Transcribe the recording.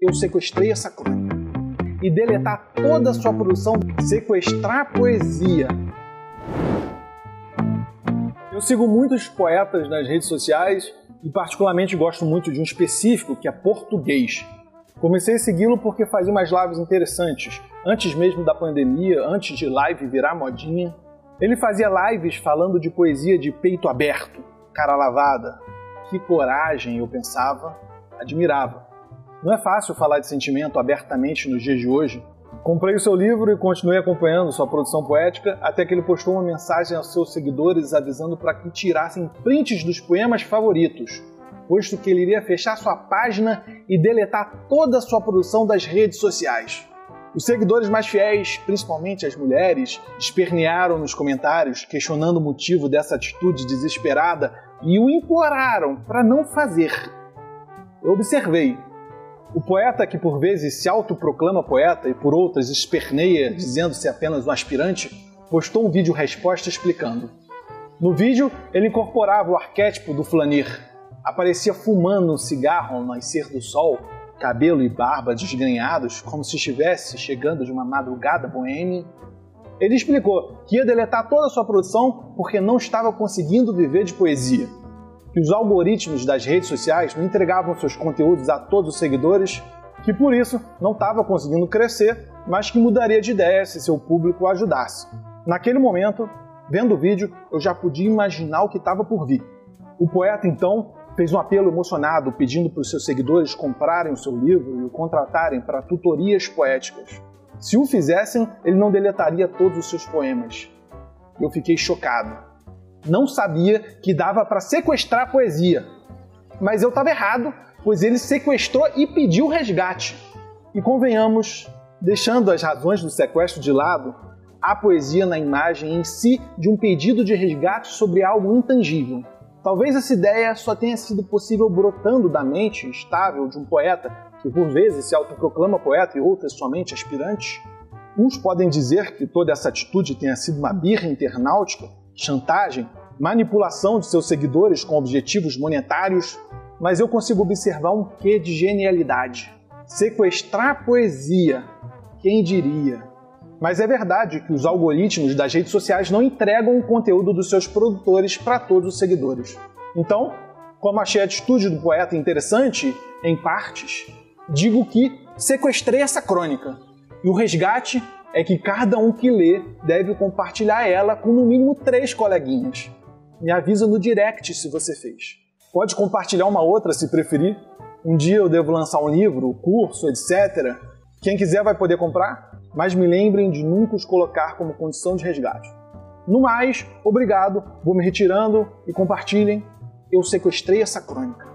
eu sequestrei essa crônica. E deletar toda a sua produção, sequestrar poesia. Eu sigo muitos poetas nas redes sociais e particularmente gosto muito de um específico que é português. Comecei a segui-lo porque fazia umas lives interessantes, antes mesmo da pandemia, antes de live virar modinha. Ele fazia lives falando de poesia de peito aberto, cara lavada. Que coragem, eu pensava, admirava. Não é fácil falar de sentimento abertamente nos dias de hoje. Comprei o seu livro e continuei acompanhando sua produção poética até que ele postou uma mensagem aos seus seguidores avisando para que tirassem prints dos poemas favoritos, posto que ele iria fechar sua página e deletar toda a sua produção das redes sociais. Os seguidores mais fiéis, principalmente as mulheres, espernearam nos comentários, questionando o motivo dessa atitude desesperada e o imploraram para não fazer. Eu observei o poeta que por vezes se autoproclama poeta e por outras esperneia dizendo-se apenas um aspirante, postou um vídeo resposta explicando. No vídeo, ele incorporava o arquétipo do flanir. Aparecia fumando um cigarro ao nascer do sol, cabelo e barba desgrenhados, como se estivesse chegando de uma madrugada boêmia. Ele explicou que ia deletar toda a sua produção porque não estava conseguindo viver de poesia que os algoritmos das redes sociais não entregavam seus conteúdos a todos os seguidores, que por isso não estava conseguindo crescer, mas que mudaria de ideia se seu público o ajudasse. Naquele momento, vendo o vídeo, eu já podia imaginar o que estava por vir. O poeta então fez um apelo emocionado pedindo para os seus seguidores comprarem o seu livro e o contratarem para tutorias poéticas. Se o fizessem, ele não deletaria todos os seus poemas. Eu fiquei chocado não sabia que dava para sequestrar poesia. Mas eu estava errado, pois ele sequestrou e pediu resgate. E convenhamos, deixando as razões do sequestro de lado, a poesia na imagem em si de um pedido de resgate sobre algo intangível. Talvez essa ideia só tenha sido possível brotando da mente estável de um poeta que por vezes se autoproclama poeta e outras somente aspirante. Uns podem dizer que toda essa atitude tenha sido uma birra internautica, chantagem, manipulação de seus seguidores com objetivos monetários, mas eu consigo observar um quê de genialidade. Sequestrar a poesia, quem diria? Mas é verdade que os algoritmos das redes sociais não entregam o conteúdo dos seus produtores para todos os seguidores. Então, como achei a atitude do poeta interessante, em partes, digo que sequestrei essa crônica. E o resgate é que cada um que lê deve compartilhar ela com no mínimo três coleguinhas. Me avisa no direct se você fez. Pode compartilhar uma outra se preferir. Um dia eu devo lançar um livro, curso, etc. Quem quiser vai poder comprar, mas me lembrem de nunca os colocar como condição de resgate. No mais, obrigado, vou me retirando e compartilhem. Eu sequestrei essa crônica.